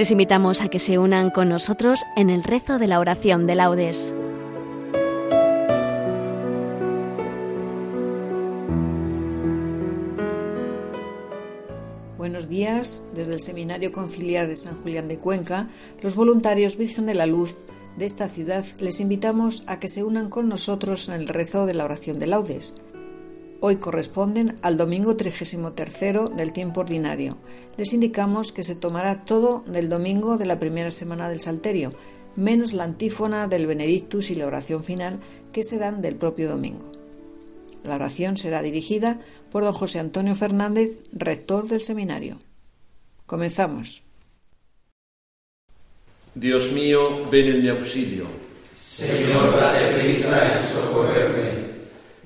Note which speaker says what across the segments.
Speaker 1: Les invitamos a que se unan con nosotros en el rezo de la oración de laudes.
Speaker 2: Buenos días, desde el Seminario Conciliar de San Julián de Cuenca, los voluntarios Virgen de la Luz de esta ciudad les invitamos a que se unan con nosotros en el rezo de la oración de laudes Hoy corresponden al domingo 33 del tiempo ordinario. Les indicamos que se tomará todo del domingo de la primera semana del Salterio, menos la antífona del Benedictus y la oración final, que serán del propio domingo. La oración será dirigida por don José Antonio Fernández, rector del seminario. Comenzamos.
Speaker 3: Dios mío, ven en mi auxilio.
Speaker 4: Señor, date prisa en socorrerme.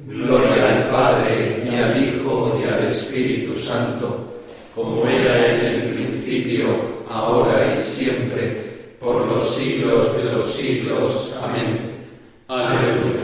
Speaker 4: Gloria Padre, y al Hijo, y al Espíritu Santo, como era en el principio, ahora y siempre, por los siglos de los siglos. Amén. Aleluya.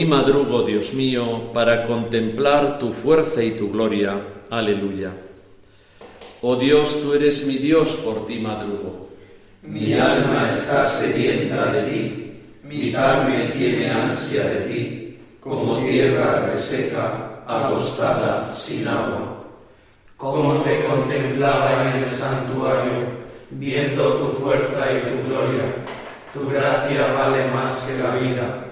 Speaker 3: Madrugo, Dios mío, para contemplar tu fuerza y tu gloria. Aleluya. Oh Dios, tú eres mi Dios, por ti madrugo.
Speaker 4: Mi alma está sedienta de ti, mi carne tiene ansia de ti, como tierra reseca, acostada sin agua. Como te contemplaba en el santuario, viendo tu fuerza y tu gloria, tu gracia vale más que la vida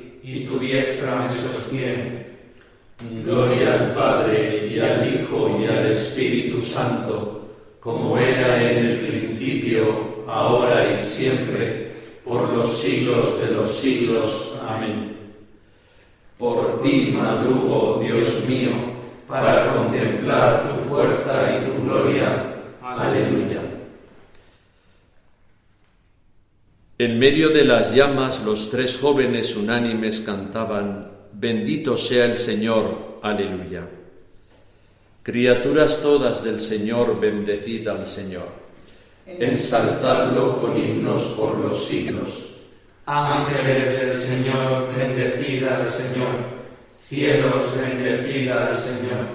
Speaker 4: y tu diestra me sostiene. Gloria al Padre y al Hijo y al Espíritu Santo, como era en el principio, ahora y siempre, por los siglos de los siglos. Amén. Por ti madrugo, Dios mío, para contemplar tu fuerza y tu gloria. Aleluya.
Speaker 3: En medio de las llamas los tres jóvenes unánimes cantaban, Bendito sea el Señor, aleluya. Criaturas todas del Señor, bendecid al Señor.
Speaker 4: Ensalzadlo con himnos por los siglos.
Speaker 5: Ángeles del Señor, bendecid al Señor. Cielos, bendecid al Señor.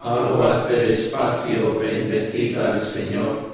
Speaker 4: Aguas del espacio, bendecid al Señor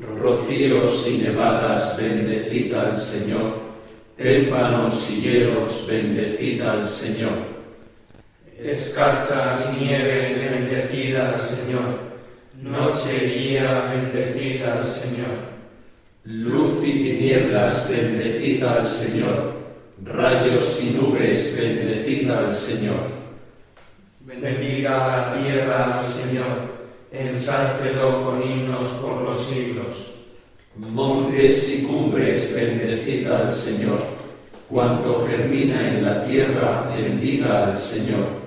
Speaker 4: rocíos y nevadas, bendecida al Señor, témpanos y hielos, bendecida al Señor.
Speaker 5: Escarchas y nieves, bendecida al Señor, noche y día, bendecida al Señor.
Speaker 4: Luz y tinieblas, bendecida al Señor, rayos y nubes, bendecida al Señor.
Speaker 5: Bendiga la tierra al Señor ensálcelo con himnos por los siglos.
Speaker 4: Montes y cumbres, bendecida al Señor. Cuanto germina en la tierra, bendiga al Señor.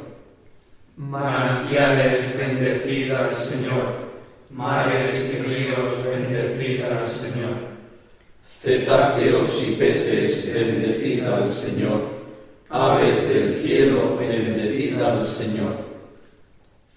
Speaker 5: Manantiales, bendecida al Señor. Mares y ríos, bendecida al Señor.
Speaker 4: Cetáceos y peces, bendecida al Señor. Aves del cielo, bendecida al Señor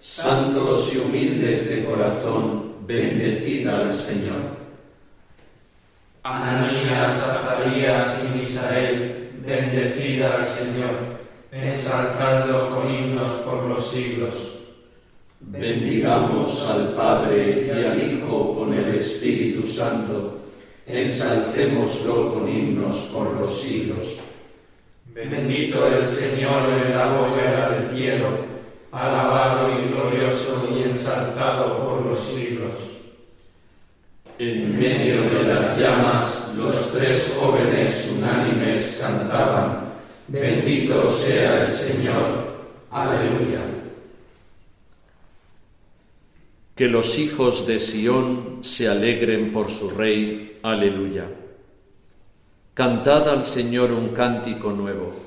Speaker 4: santos y humildes de corazón, bendecida al Señor.
Speaker 5: Ananías, Zacarías y Misael, bendecida al Señor, ensalzando con himnos por los siglos.
Speaker 4: Bendigamos al Padre y al Hijo con el Espíritu Santo, ensalcémoslo con himnos por los siglos.
Speaker 5: Bendito el Señor en la bóveda del cielo alabado y glorioso y ensalzado por los siglos.
Speaker 4: En medio de las llamas, los tres jóvenes unánimes cantaban, bendito sea el Señor. Aleluya.
Speaker 3: Que los hijos de Sión se alegren por su Rey. Aleluya. Cantad al Señor un cántico nuevo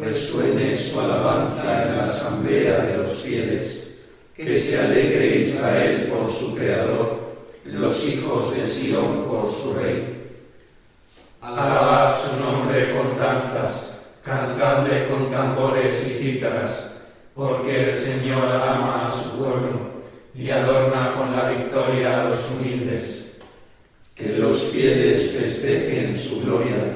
Speaker 4: resuene su alabanza en la asamblea de los fieles, que se alegre Israel por su Creador, los hijos de Sión por su Rey.
Speaker 5: Alabad su nombre con danzas, cantadle con tambores y cítaras, porque el Señor ama a su pueblo y adorna con la victoria a los humildes.
Speaker 4: Que los fieles festejen su gloria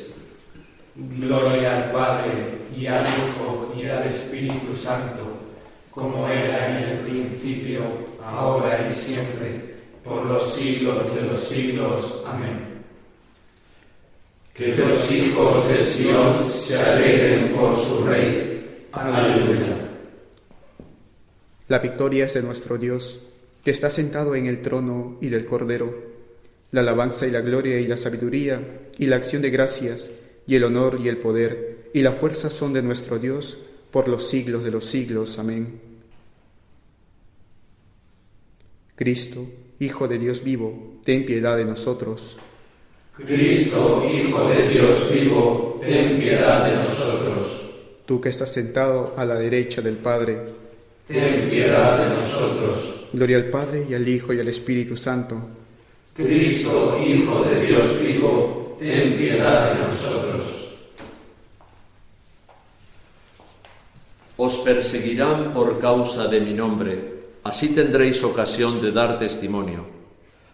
Speaker 5: Gloria al Padre y al Hijo y al Espíritu Santo, como era en el principio, ahora y siempre, por los siglos de los siglos. Amén.
Speaker 4: Que los hijos de Sión se alegren por su Rey. Aleluya.
Speaker 6: La victoria es de nuestro Dios, que está sentado en el trono y del Cordero. la alabanza y la gloria y la sabiduría y la acción de gracias y el honor y el poder y la fuerza son de nuestro Dios por los siglos de los siglos. Amén. Cristo, Hijo de Dios vivo, ten piedad de nosotros.
Speaker 4: Cristo, Hijo de Dios vivo, ten piedad de nosotros.
Speaker 6: Tú que estás sentado a la derecha del Padre,
Speaker 4: ten piedad de nosotros.
Speaker 6: Gloria al Padre y al Hijo y al Espíritu Santo.
Speaker 4: Cristo, Hijo de Dios vivo, ten piedad de nosotros.
Speaker 3: Os perseguirán por causa de mi nombre Así tendréis ocasión de dar testimonio.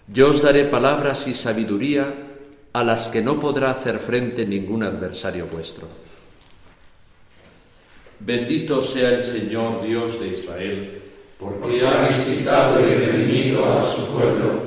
Speaker 3: Yo os daré palabras y sabiduría a las que no podrá hacer frente ningún adversario vuestro. Bendito sea el Señor Dios de Israel,
Speaker 4: porque ha visitado y redimido a su pueblo,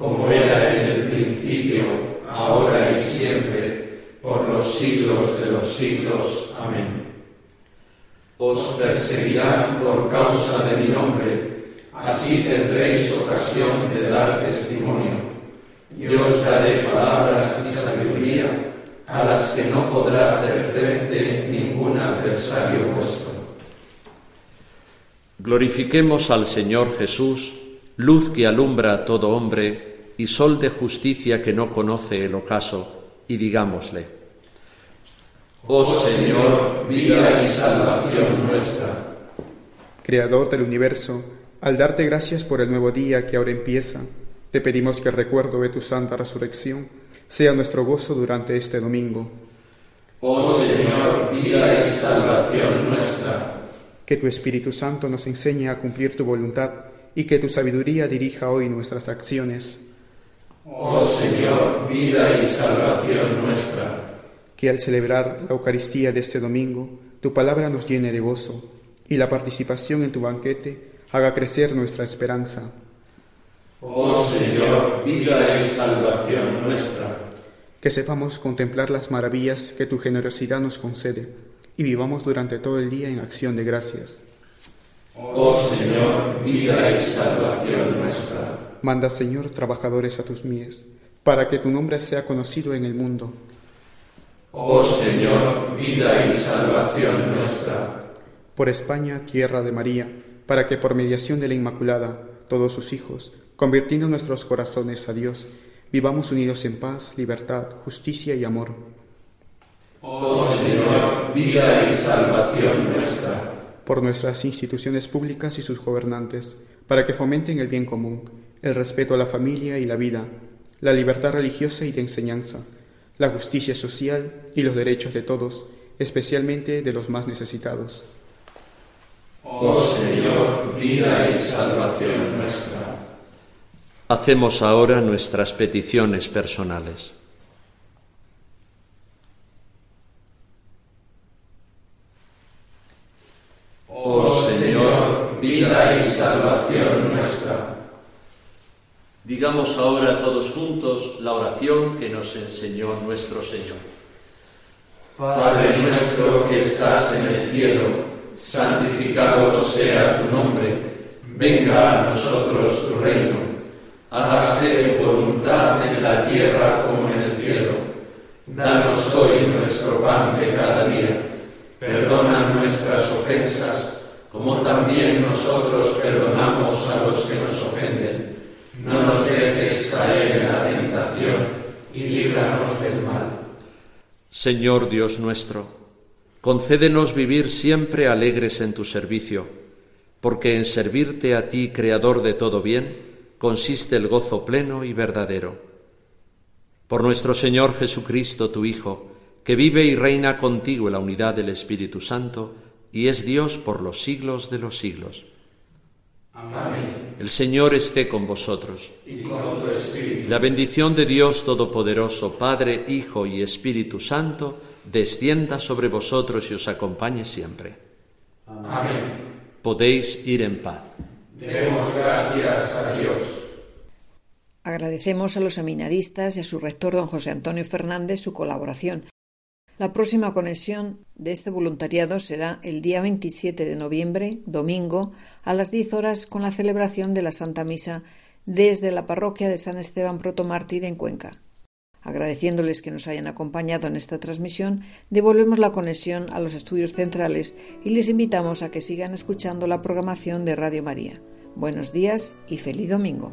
Speaker 4: como era en el principio, ahora y siempre, por los siglos de los siglos. Amén. Os perseguirán por causa de mi nombre, así tendréis ocasión de dar testimonio yo os daré palabras y sabiduría a las que no podrá hacer frente ningún adversario vuestro.
Speaker 3: Glorifiquemos al Señor Jesús, luz que alumbra a todo hombre y sol de justicia que no conoce el ocaso, y digámosle,
Speaker 4: Oh Señor, vida y salvación nuestra.
Speaker 6: Creador del universo, al darte gracias por el nuevo día que ahora empieza, te pedimos que el recuerdo de tu santa resurrección sea nuestro gozo durante este domingo.
Speaker 4: Oh Señor, vida y salvación nuestra.
Speaker 6: Que tu Espíritu Santo nos enseñe a cumplir tu voluntad y que tu sabiduría dirija hoy nuestras acciones.
Speaker 4: Oh Señor, vida y salvación nuestra.
Speaker 6: Que al celebrar la Eucaristía de este domingo, tu palabra nos llene de gozo y la participación en tu banquete haga crecer nuestra esperanza
Speaker 4: Oh Señor, vida y salvación nuestra.
Speaker 6: Que sepamos contemplar las maravillas que tu generosidad nos concede y vivamos durante todo el día en acción de gracias.
Speaker 4: Oh Señor, vida y salvación nuestra.
Speaker 6: Manda, Señor, trabajadores a tus mies, para que tu nombre sea conocido en el mundo.
Speaker 4: Oh Señor, vida y salvación nuestra.
Speaker 6: Por España, tierra de María, para que por mediación de la Inmaculada, todos sus hijos, convirtiendo nuestros corazones a Dios, vivamos unidos en paz, libertad, justicia y amor.
Speaker 4: Oh Señor, vida y salvación nuestra.
Speaker 6: Por nuestras instituciones públicas y sus gobernantes, para que fomenten el bien común, el respeto a la familia y la vida, la libertad religiosa y de enseñanza, la justicia social y los derechos de todos, especialmente de los más necesitados.
Speaker 4: Oh Señor, vida y salvación nuestra.
Speaker 3: Hacemos ahora nuestras peticiones personales.
Speaker 4: Oh Señor, vida y salvación nuestra.
Speaker 3: Digamos ahora todos juntos la oración que nos enseñó nuestro Señor.
Speaker 4: Padre nuestro que estás en el cielo, santificado sea tu nombre, venga a nosotros tu reino, hágase tu voluntad en la tierra como en el cielo. Danos hoy nuestro pan de cada día, perdona nuestras ofensas, como también nosotros perdonamos a los que nos ofenden. No nos dejes caer en la tentación y líbranos del mal.
Speaker 3: Señor Dios nuestro, concédenos vivir siempre alegres en tu servicio, porque en servirte a ti, Creador de todo bien, consiste el gozo pleno y verdadero. Por nuestro Señor Jesucristo, tu Hijo, que vive y reina contigo en la unidad del Espíritu Santo, y es Dios por los siglos de los siglos.
Speaker 4: Amén.
Speaker 3: El Señor esté con vosotros.
Speaker 4: Y con tu espíritu.
Speaker 3: La bendición de Dios Todopoderoso, Padre, Hijo y Espíritu Santo, descienda sobre vosotros y os acompañe siempre.
Speaker 4: Amén.
Speaker 3: Podéis ir en paz.
Speaker 4: Demos gracias a Dios.
Speaker 2: Agradecemos a los seminaristas y a su rector, don José Antonio Fernández, su colaboración. La próxima conexión de este voluntariado será el día 27 de noviembre, domingo, a las 10 horas con la celebración de la Santa Misa desde la parroquia de San Esteban Protomártir en Cuenca. Agradeciéndoles que nos hayan acompañado en esta transmisión, devolvemos la conexión a los estudios centrales y les invitamos a que sigan escuchando la programación de Radio María. Buenos días y feliz domingo.